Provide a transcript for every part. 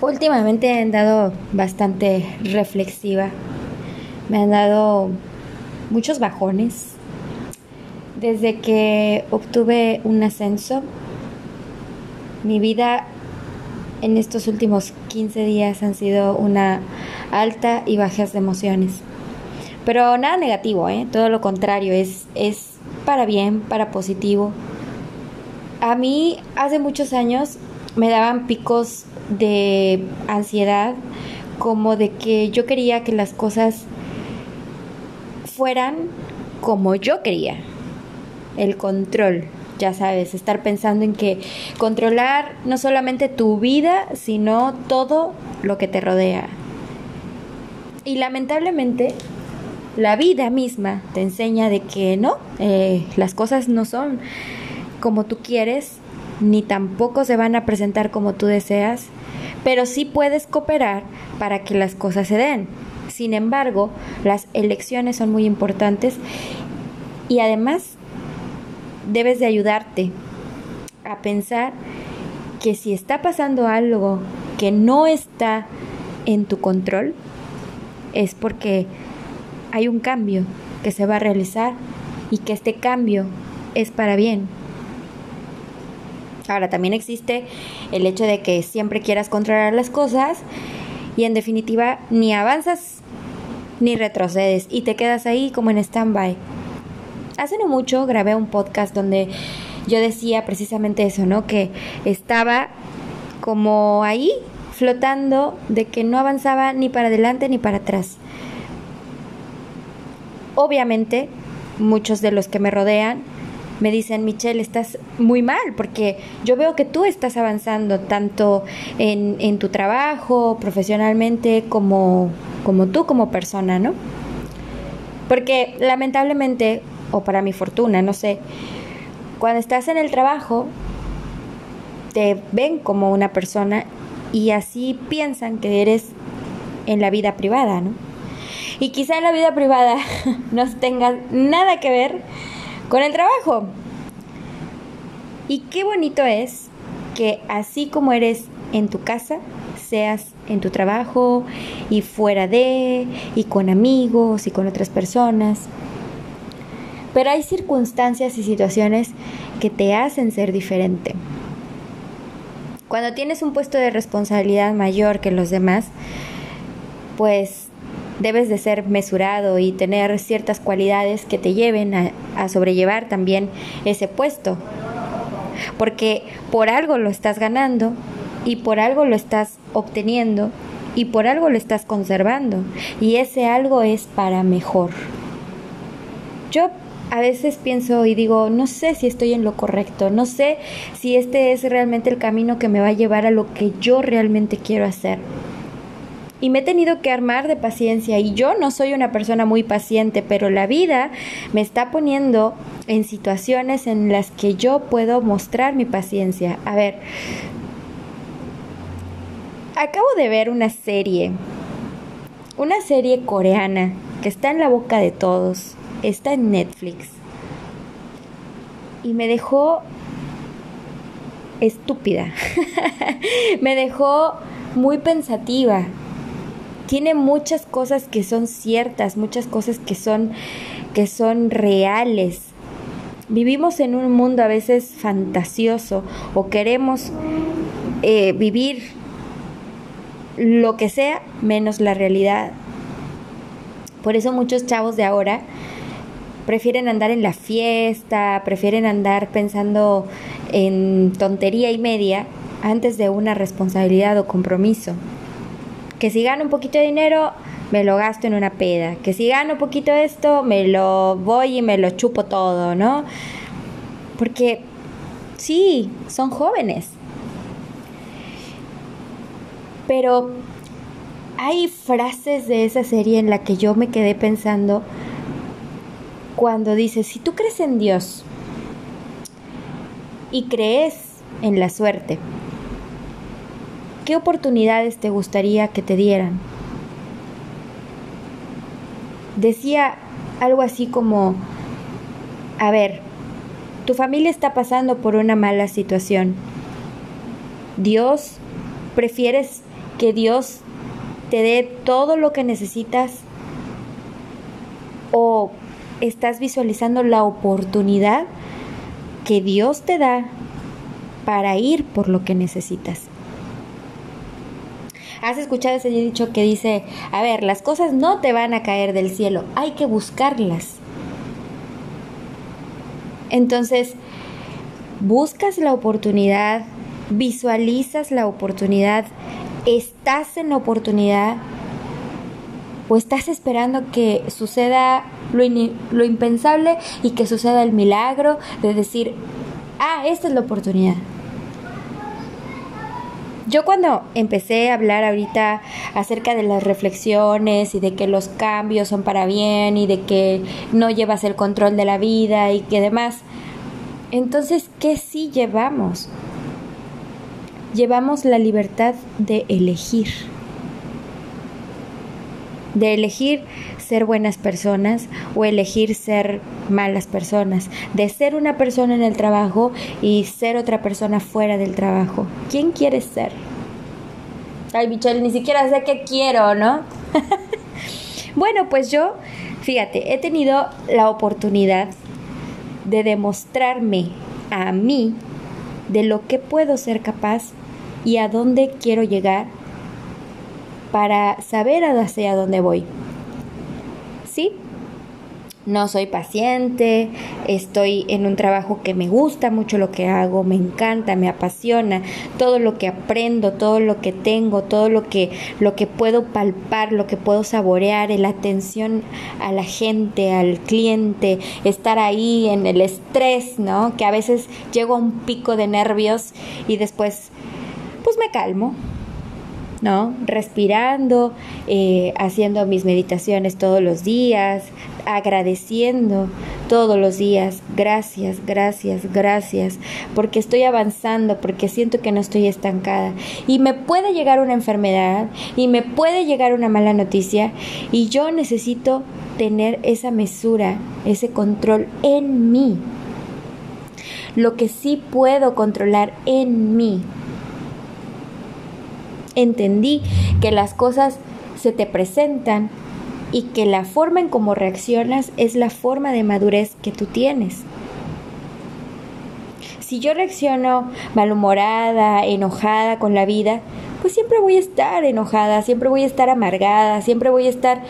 Últimamente he andado bastante reflexiva. Me han dado muchos bajones. Desde que obtuve un ascenso, mi vida en estos últimos 15 días han sido una alta y bajas de emociones. Pero nada negativo, ¿eh? todo lo contrario, es, es para bien, para positivo. A mí hace muchos años me daban picos de ansiedad, como de que yo quería que las cosas fueran como yo quería. El control, ya sabes, estar pensando en que controlar no solamente tu vida, sino todo lo que te rodea. Y lamentablemente, la vida misma te enseña de que no, eh, las cosas no son como tú quieres, ni tampoco se van a presentar como tú deseas, pero sí puedes cooperar para que las cosas se den. Sin embargo, las elecciones son muy importantes y además debes de ayudarte a pensar que si está pasando algo que no está en tu control, es porque hay un cambio que se va a realizar y que este cambio es para bien. Ahora, también existe el hecho de que siempre quieras controlar las cosas y en definitiva ni avanzas ni retrocedes y te quedas ahí como en stand-by. Hace no mucho grabé un podcast donde yo decía precisamente eso, ¿no? Que estaba como ahí flotando de que no avanzaba ni para adelante ni para atrás. Obviamente, muchos de los que me rodean me dicen, Michelle, estás muy mal porque yo veo que tú estás avanzando tanto en, en tu trabajo, profesionalmente, como, como tú como persona, ¿no? Porque lamentablemente, o para mi fortuna, no sé, cuando estás en el trabajo, te ven como una persona y así piensan que eres en la vida privada, ¿no? Y quizá en la vida privada no tenga nada que ver con el trabajo. Y qué bonito es que así como eres en tu casa, seas en tu trabajo y fuera de, y con amigos y con otras personas. Pero hay circunstancias y situaciones que te hacen ser diferente. Cuando tienes un puesto de responsabilidad mayor que los demás, pues debes de ser mesurado y tener ciertas cualidades que te lleven a, sobrellevar también ese puesto. Porque por algo lo estás ganando y por algo lo estás obteniendo y por algo lo estás conservando y ese algo es para mejor. Yo a veces pienso y digo, no sé si estoy en lo correcto, no sé si este es realmente el camino que me va a llevar a lo que yo realmente quiero hacer y me he tenido que armar de paciencia. Y yo no soy una persona muy paciente, pero la vida me está poniendo en situaciones en las que yo puedo mostrar mi paciencia. A ver, acabo de ver una serie, una serie coreana que está en la boca de todos, está en Netflix y me dejó estúpida, me dejó muy pensativa tiene muchas cosas que son ciertas, muchas cosas que son que son reales. Vivimos en un mundo a veces fantasioso o queremos eh, vivir lo que sea menos la realidad. Por eso muchos chavos de ahora prefieren andar en la fiesta, prefieren andar pensando en tontería y media antes de una responsabilidad o compromiso que si gano un poquito de dinero, me lo gasto en una peda, que si gano un poquito de esto, me lo voy y me lo chupo todo, ¿no? Porque sí, son jóvenes. Pero hay frases de esa serie en la que yo me quedé pensando cuando dice, si tú crees en Dios y crees en la suerte, ¿Qué oportunidades te gustaría que te dieran? Decía algo así como, a ver, tu familia está pasando por una mala situación. Dios, prefieres que Dios te dé todo lo que necesitas o estás visualizando la oportunidad que Dios te da para ir por lo que necesitas. ¿Has escuchado ese dicho que dice, a ver, las cosas no te van a caer del cielo, hay que buscarlas? Entonces, buscas la oportunidad, visualizas la oportunidad, estás en la oportunidad o estás esperando que suceda lo, lo impensable y que suceda el milagro de decir, ah, esta es la oportunidad. Yo cuando empecé a hablar ahorita acerca de las reflexiones y de que los cambios son para bien y de que no llevas el control de la vida y que demás, entonces, ¿qué sí llevamos? Llevamos la libertad de elegir, de elegir ser buenas personas o elegir ser malas personas, de ser una persona en el trabajo y ser otra persona fuera del trabajo. ¿Quién quieres ser? Ay, Michelle, ni siquiera sé qué quiero, ¿no? bueno, pues yo, fíjate, he tenido la oportunidad de demostrarme a mí de lo que puedo ser capaz y a dónde quiero llegar para saber hacia dónde voy. ¿Sí? No soy paciente, estoy en un trabajo que me gusta mucho lo que hago, me encanta, me apasiona, todo lo que aprendo, todo lo que tengo, todo lo que lo que puedo palpar, lo que puedo saborear, la atención a la gente, al cliente, estar ahí en el estrés, ¿no? Que a veces llego a un pico de nervios y después pues me calmo, ¿no? Respirando, eh, haciendo mis meditaciones todos los días, agradeciendo todos los días, gracias, gracias, gracias, porque estoy avanzando, porque siento que no estoy estancada. Y me puede llegar una enfermedad y me puede llegar una mala noticia y yo necesito tener esa mesura, ese control en mí. Lo que sí puedo controlar en mí entendí que las cosas se te presentan y que la forma en cómo reaccionas es la forma de madurez que tú tienes. Si yo reacciono malhumorada, enojada con la vida, pues siempre voy a estar enojada, siempre voy a estar amargada, siempre voy a estar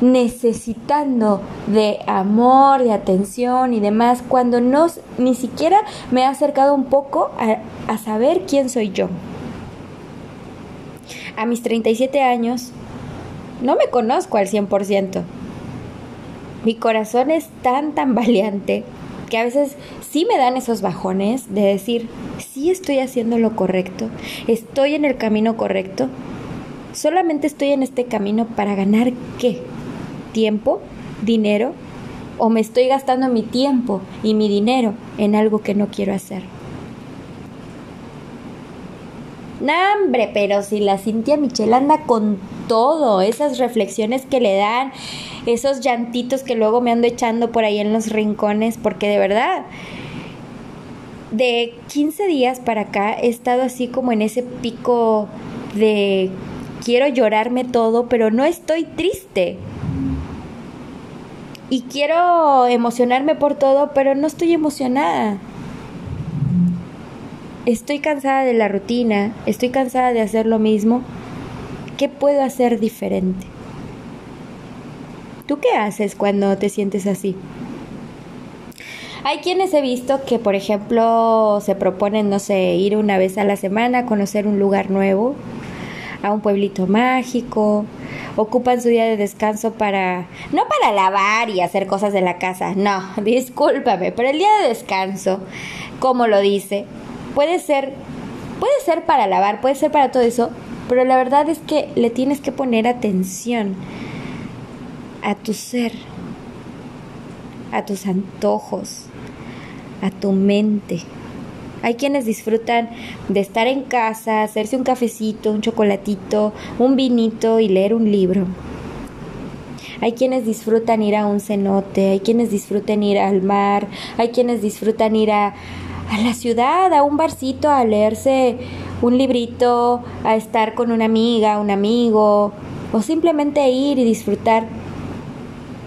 necesitando de amor, de atención y demás, cuando no ni siquiera me he acercado un poco a, a saber quién soy yo a mis 37 años, no me conozco al 100%. Mi corazón es tan, tan valiente que a veces sí me dan esos bajones de decir, sí estoy haciendo lo correcto, estoy en el camino correcto, solamente estoy en este camino para ganar qué? ¿Tiempo? ¿Dinero? ¿O me estoy gastando mi tiempo y mi dinero en algo que no quiero hacer? Nambre, pero si la Cintia Michelle anda con todo, esas reflexiones que le dan, esos llantitos que luego me ando echando por ahí en los rincones, porque de verdad, de 15 días para acá he estado así como en ese pico de quiero llorarme todo, pero no estoy triste. Y quiero emocionarme por todo, pero no estoy emocionada estoy cansada de la rutina, estoy cansada de hacer lo mismo, ¿qué puedo hacer diferente? ¿Tú qué haces cuando te sientes así? Hay quienes he visto que, por ejemplo, se proponen, no sé, ir una vez a la semana a conocer un lugar nuevo, a un pueblito mágico, ocupan su día de descanso para, no para lavar y hacer cosas de la casa, no, discúlpame, pero el día de descanso, como lo dice, puede ser, puede ser para lavar, puede ser para todo eso, pero la verdad es que le tienes que poner atención a tu ser, a tus antojos, a tu mente. Hay quienes disfrutan de estar en casa, hacerse un cafecito, un chocolatito, un vinito y leer un libro. Hay quienes disfrutan ir a un cenote, hay quienes disfrutan ir al mar, hay quienes disfrutan ir a, a la ciudad, a un barcito, a leerse un librito, a estar con una amiga, un amigo, o simplemente ir y disfrutar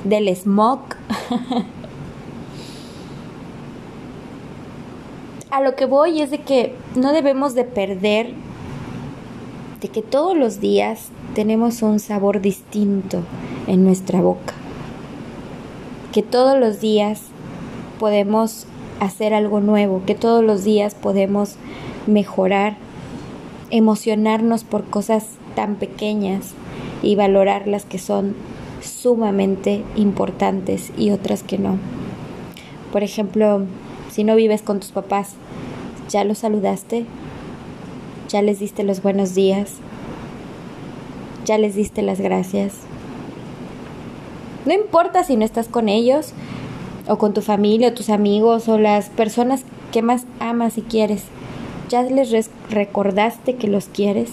del smog. a lo que voy es de que no debemos de perder de que todos los días tenemos un sabor distinto en nuestra boca. Que todos los días podemos hacer algo nuevo, que todos los días podemos mejorar, emocionarnos por cosas tan pequeñas y valorar las que son sumamente importantes y otras que no. Por ejemplo, si no vives con tus papás, ¿ya los saludaste? ¿Ya les diste los buenos días? ¿Ya les diste las gracias? No importa si no estás con ellos, o con tu familia, o tus amigos, o las personas que más amas y quieres. ¿Ya les recordaste que los quieres?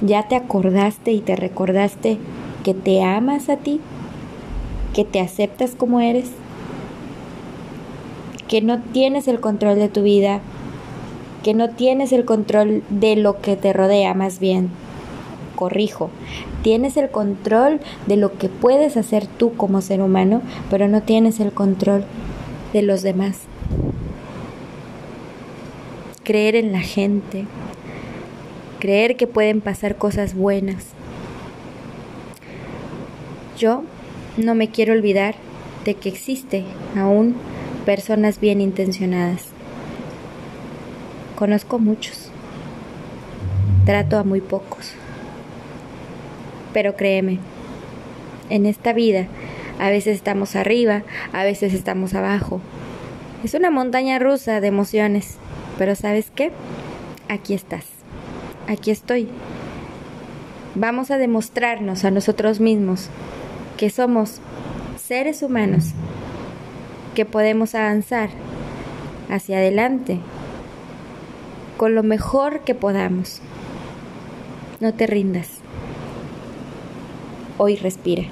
¿Ya te acordaste y te recordaste que te amas a ti? ¿Que te aceptas como eres? ¿Que no tienes el control de tu vida? ¿Que no tienes el control de lo que te rodea más bien? Corrijo, tienes el control de lo que puedes hacer tú como ser humano, pero no tienes el control de los demás. Creer en la gente, creer que pueden pasar cosas buenas. Yo no me quiero olvidar de que existe aún personas bien intencionadas. Conozco muchos, trato a muy pocos. Pero créeme, en esta vida a veces estamos arriba, a veces estamos abajo. Es una montaña rusa de emociones, pero ¿sabes qué? Aquí estás aquí estoy. Vamos a demostrarnos a nosotros mismos que somos seres humanos, que podemos avanzar hacia adelante con lo mejor que podamos. No te rindas. Hoy respira.